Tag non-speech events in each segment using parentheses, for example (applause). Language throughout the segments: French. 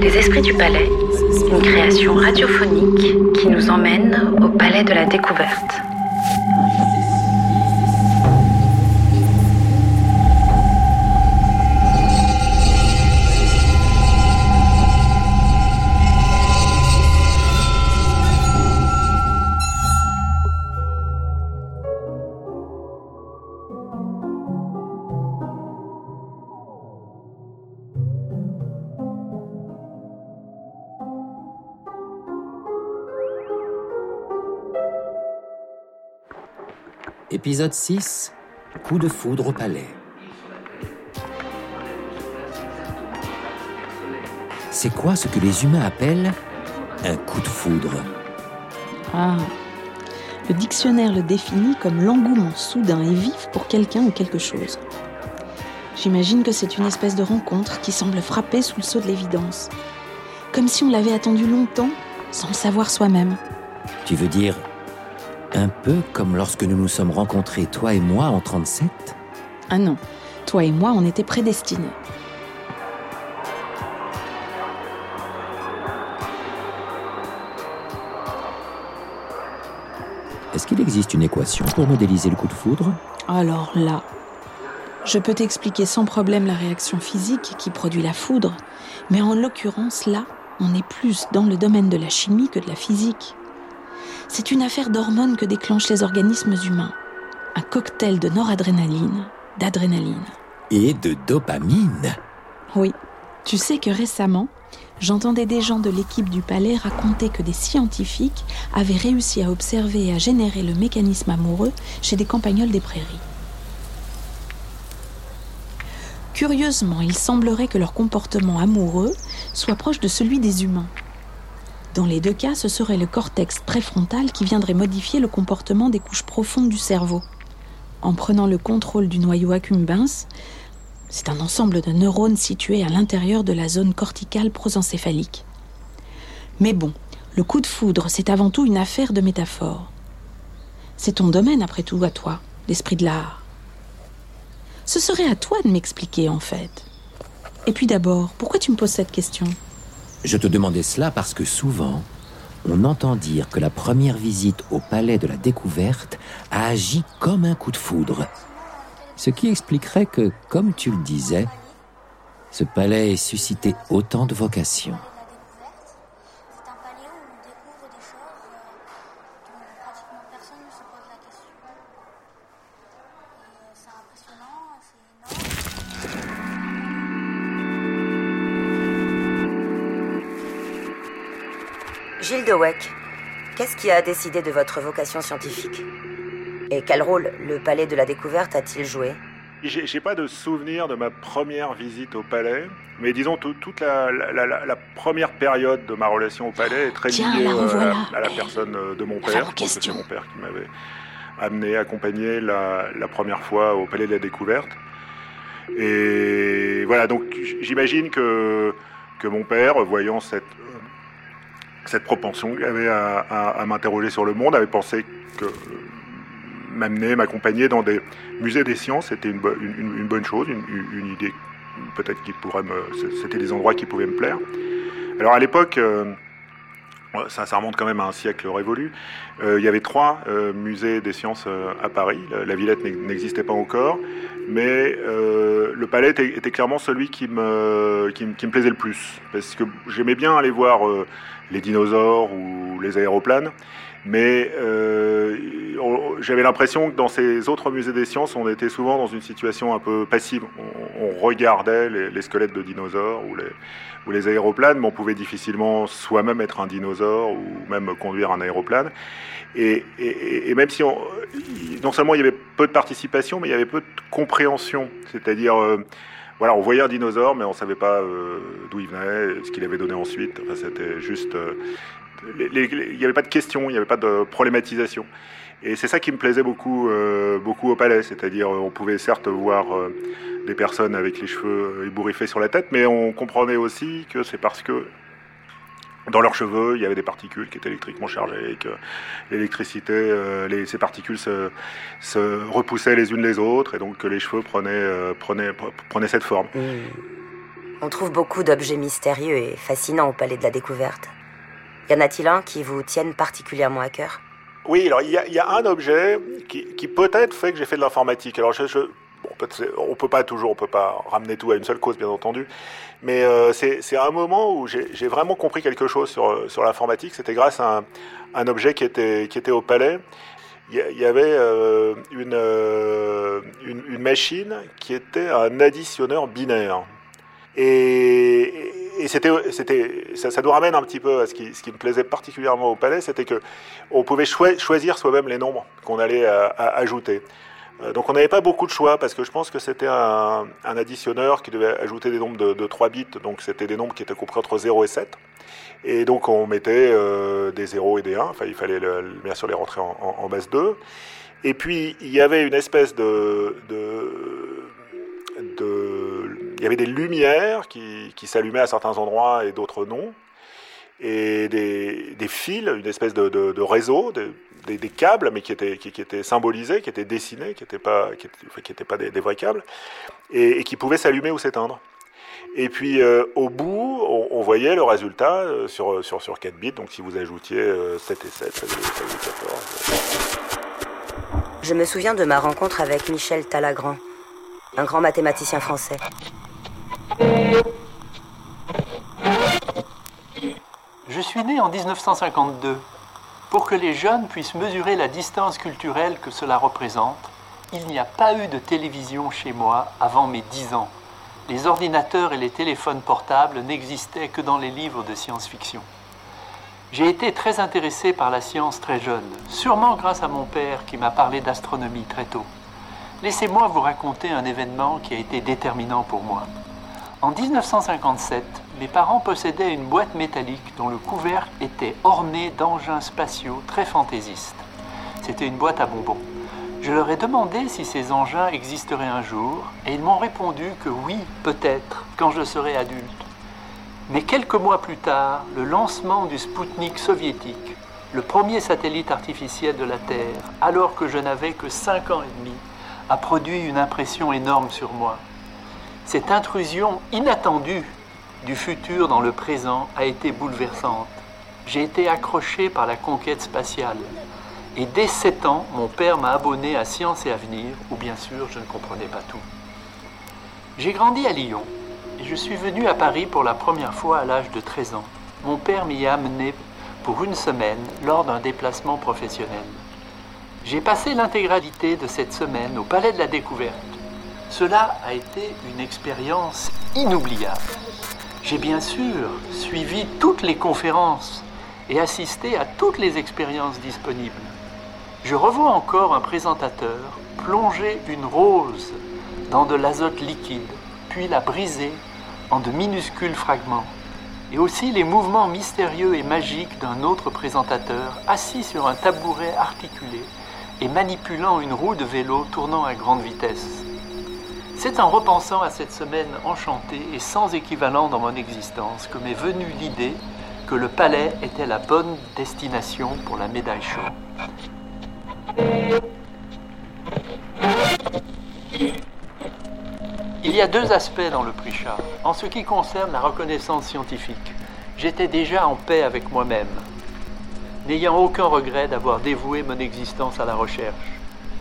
Les Esprits du Palais, une création radiophonique qui nous emmène au Palais de la Découverte. Épisode 6 Coup de foudre au palais. C'est quoi ce que les humains appellent un coup de foudre? Ah, le dictionnaire le définit comme l'engouement soudain et vif pour quelqu'un ou quelque chose. J'imagine que c'est une espèce de rencontre qui semble frapper sous le sceau de l'évidence. Comme si on l'avait attendu longtemps sans le savoir soi-même. Tu veux dire un peu comme lorsque nous nous sommes rencontrés, toi et moi, en 37 Ah non, toi et moi, on était prédestinés. Est-ce qu'il existe une équation pour modéliser le coup de foudre? Alors là, je peux t'expliquer sans problème la réaction physique qui produit la foudre, mais en l'occurrence, là, on est plus dans le domaine de la chimie que de la physique. C'est une affaire d'hormones que déclenchent les organismes humains. Un cocktail de noradrénaline, d'adrénaline. Et de dopamine Oui. Tu sais que récemment, j'entendais des gens de l'équipe du palais raconter que des scientifiques avaient réussi à observer et à générer le mécanisme amoureux chez des campagnols des prairies. Curieusement, il semblerait que leur comportement amoureux soit proche de celui des humains. Dans les deux cas, ce serait le cortex préfrontal qui viendrait modifier le comportement des couches profondes du cerveau. En prenant le contrôle du noyau accumbens, c'est un ensemble de neurones situés à l'intérieur de la zone corticale prosencéphalique. Mais bon, le coup de foudre, c'est avant tout une affaire de métaphore. C'est ton domaine, après tout, à toi, l'esprit de l'art. Ce serait à toi de m'expliquer, en fait. Et puis d'abord, pourquoi tu me poses cette question? Je te demandais cela parce que souvent, on entend dire que la première visite au palais de la découverte a agi comme un coup de foudre. Ce qui expliquerait que, comme tu le disais, ce palais ait suscité autant de vocations. Gilles de Weck, qu'est-ce qui a décidé de votre vocation scientifique? Et quel rôle le palais de la découverte a-t-il joué? J'ai j'ai pas de souvenir de ma première visite au palais, mais disons tout- toute la, la- la- la première période de ma relation au palais est très Tiens, liée euh, à, à la personne euh, de mon père. Je c'est mon père qui m'avait amené, accompagné la, la première fois au palais de la découverte. Et voilà, donc j'imagine que, que mon père, voyant cette, cette propension avait à, à- à m'interroger sur le monde, avait pensé que m'amener, m'accompagner dans des musées des sciences, c'était une, bo- une- une- une bonne chose, une idée peut-être qui pourrait me... C'était des endroits qui pouvaient me plaire. Alors à l'époque, euh, ça, remonte quand même à un siècle révolu, euh, il y avait trois euh, musées des sciences euh, à Paris. La, Villette n'ex- n'existait pas encore, mais le palais était, clairement celui qui me, qui, me- plaisait le plus. Parce que j'aimais bien aller voir les dinosaures ou les aéroplanes, mais j'avais l'impression que dans ces autres musées des sciences, on était souvent dans une situation un peu passive. On, regardait les, squelettes de dinosaures ou les, aéroplanes, mais on pouvait difficilement soi-même être un dinosaure ou même conduire un aéroplane. Et, même si on, non seulement il y avait peu de participation, mais il y avait peu de compréhension. C'est-à-dire, euh, voilà, on voyait un dinosaure, mais on ne savait pas euh, d'où il venait, ce qu'il avait donné ensuite. Enfin, c'était juste. euh, il n'y avait pas de questions, il n'y avait pas de problématisation. Et c'est ça qui me plaisait beaucoup, euh, beaucoup au palais. C'est-à-dire, on pouvait certes voir euh, des personnes avec les cheveux ébouriffés sur la tête, mais on comprenait aussi que c'est parce que dans leurs cheveux, il y avait des particules qui étaient électriquement chargées, et que l'électricité, euh, ces particules se, repoussaient les unes les autres, et donc que les cheveux euh, prenaient cette forme. Hmm. On trouve beaucoup d'objets mystérieux et fascinants au Palais de la Découverte. Y en a-t-il un qui vous tienne particulièrement à cœur? Oui, alors il y, a un objet qui, peut-être fait que j'ai fait de l'informatique. Alors je, on peut pas toujours, on peut pas ramener tout à une seule cause, bien entendu, mais euh, c'est un moment où j'ai vraiment compris quelque chose sur, l'informatique. C'était grâce à un, objet qui était, qui était au palais. Il y, avait euh, une, euh, une, une, machine qui était un additionneur binaire. Et, et c'était, ça, nous ramène un petit peu à ce qui, me plaisait particulièrement au palais, c'était que on pouvait choisir soi-même les nombres qu'on allait à ajouter. Euh, donc on n'avait pas beaucoup de choix parce que je pense que c'était un, additionneur qui devait ajouter des nombres de, de 3 bits, donc c'était des nombres qui étaient compris entre 0 et 7. Et donc on mettait euh, des 0 et des 1, enfin il fallait bien sûr les rentrer en, base 2. Et puis il y avait une espèce de il y avait des lumières qui, s'allumaient à certains endroits et d'autres non et des, fils, une espèce de, réseau, de, des, câbles, mais qui étaient, symbolisés, qui étaient dessinés, qui n'étaient pas, des, vrais câbles, et, qui pouvaient s'allumer ou s'éteindre. Et puis euh, au bout, on, voyait le résultat euh, sur, sur, sur 4 bits, donc si vous ajoutiez euh, 7 et 7, ça faisait 14. Je me souviens de ma rencontre avec Michel Talagrand, un grand mathématicien français. Je suis né en 1952. Pour que les jeunes puissent mesurer la distance culturelle que cela représente, il n'y a pas eu de télévision chez moi avant mes 10 ans. Les ordinateurs et les téléphones portables n'existaient que dans les livres de science-fiction. J'ai été très intéressé par la science très jeune, sûrement grâce à mon père qui m'a parlé d'astronomie très tôt. Laissez-moi vous raconter un événement qui a été déterminant pour moi. En 1957, mes parents possédaient une boîte métallique dont le couvercle était orné d'engins spatiaux très fantaisistes. C'était une boîte à bonbons. Je leur ai demandé si ces engins existeraient un jour, et ils m'ont répondu que oui, peut-être, quand je serai adulte. Mais quelques mois plus tard, le lancement du Spoutnik soviétique, le premier satellite artificiel de la Terre, alors que je n'avais que 5 ans et demi, a produit une impression énorme sur moi. Cette intrusion inattendue du futur dans le présent a été bouleversante. J'ai été accroché par la conquête spatiale. Et dès 7 ans, mon père m'a abonné à Science et Avenir, où bien sûr je ne comprenais pas tout. J'ai grandi à Lyon et je suis venu à Paris pour la première fois à l'âge de 13 ans. Mon père m'y a amené pour une semaine lors d'un déplacement professionnel. J'ai passé l'intégralité de cette semaine au Palais de la Découverte. Cela a été une expérience inoubliable. J'ai bien sûr suivi toutes les conférences et assisté à toutes les expériences disponibles. Je revois encore un présentateur plonger une rose dans de l'azote liquide, puis la briser en de minuscules fragments, et aussi les mouvements mystérieux et magiques d'un autre présentateur assis sur un tabouret articulé et manipulant une roue de vélo tournant à grande vitesse. C'est en repensant à cette semaine enchantée et sans équivalent dans mon existence que m'est venue l'idée que le palais était la bonne destination pour la médaille chaude. Il y a deux aspects dans le prix Charles. En ce qui concerne la reconnaissance scientifique, j'étais déjà en paix avec moi-même, n'ayant aucun regret d'avoir dévoué mon existence à la recherche.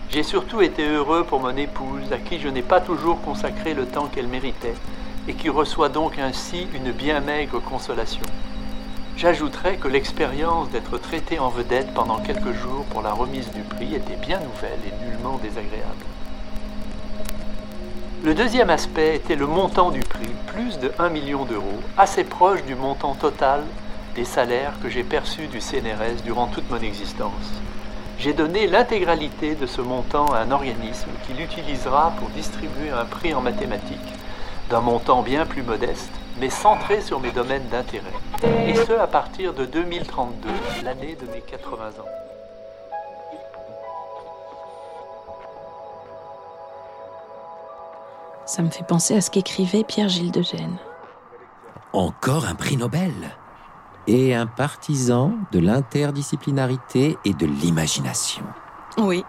J'ai surtout été heureux pour mon épouse, à qui je n'ai pas toujours consacré le temps qu'elle méritait, et qui reçoit donc ainsi une bien maigre consolation. J'ajouterai que l'expérience d'être traité en vedette pendant quelques jours pour la remise du prix était bien nouvelle et nullement désagréable. Le deuxième aspect était le montant du prix, plus de 1 million d'euros, assez proche du montant total des salaires que j'ai perçus du CNRS durant toute mon existence j'ai donné l'intégralité de ce montant à un organisme qui l'utilisera pour distribuer un prix en mathématiques, d'un montant bien plus modeste, mais centré sur mes domaines d'intérêt. Et ce, à partir de 2032, l'année de mes 80 ans. Ça me fait penser à ce qu'écrivait Pierre-Gilles de Gênes. Encore un prix Nobel et un partisan de l'interdisciplinarité et de l'imagination. Oui.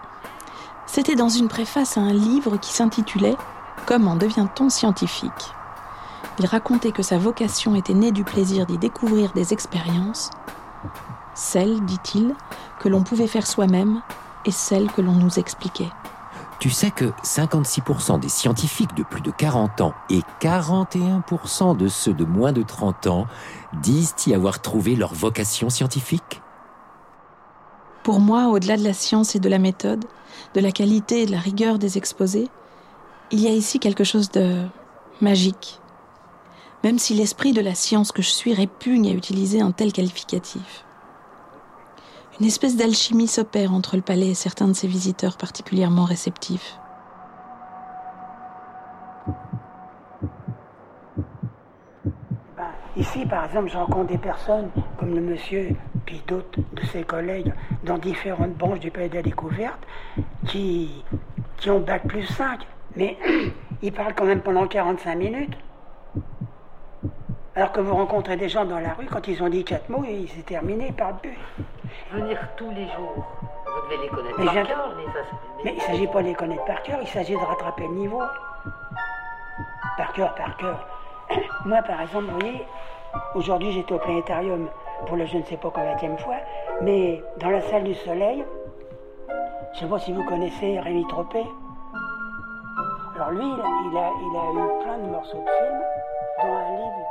C'était dans une préface à un livre qui s'intitulait Comment devient-on scientifique Il racontait que sa vocation était née du plaisir d'y découvrir des expériences, celles, dit-il, que l'on pouvait faire soi-même et celles que l'on nous expliquait. Tu sais que 56% des scientifiques de plus de 40 ans et 41% de ceux de moins de 30 ans disent y avoir trouvé leur vocation scientifique? Pour moi, au-delà de la science et de la méthode, de la qualité et de la rigueur des exposés, il y a ici quelque chose de magique. Même si l'esprit de la science que je suis répugne à utiliser un tel qualificatif. Une espèce d'alchimie s'opère entre le palais et certains de ses visiteurs particulièrement réceptifs. Ben, ici, par exemple, je rencontre des personnes comme le monsieur, puis d'autres de ses collègues dans différentes branches du palais de la découverte qui, qui ont bac plus 5. Mais (clears throat) ils parlent quand même pendant 45 minutes. Alors que vous rencontrez des gens dans la rue, quand ils ont dit quatre mots, et c'est terminé, parlent plus. Venir tous les jours, vous devez les connaître Mais par cœur, mais ça, Mais il ne s'agit pas de les connaître par cœur, il s'agit de rattraper le niveau. Par cœur, par cœur. (coughs) Moi, par exemple, vous voyez, aujourd'hui j'étais au planétarium pour le je ne sais pas combien fois, mais dans la salle du soleil, je ne sais pas si vous connaissez Rémi Tropé. Alors lui, il a, il a, il a eu plein de morceaux de films, dont un livre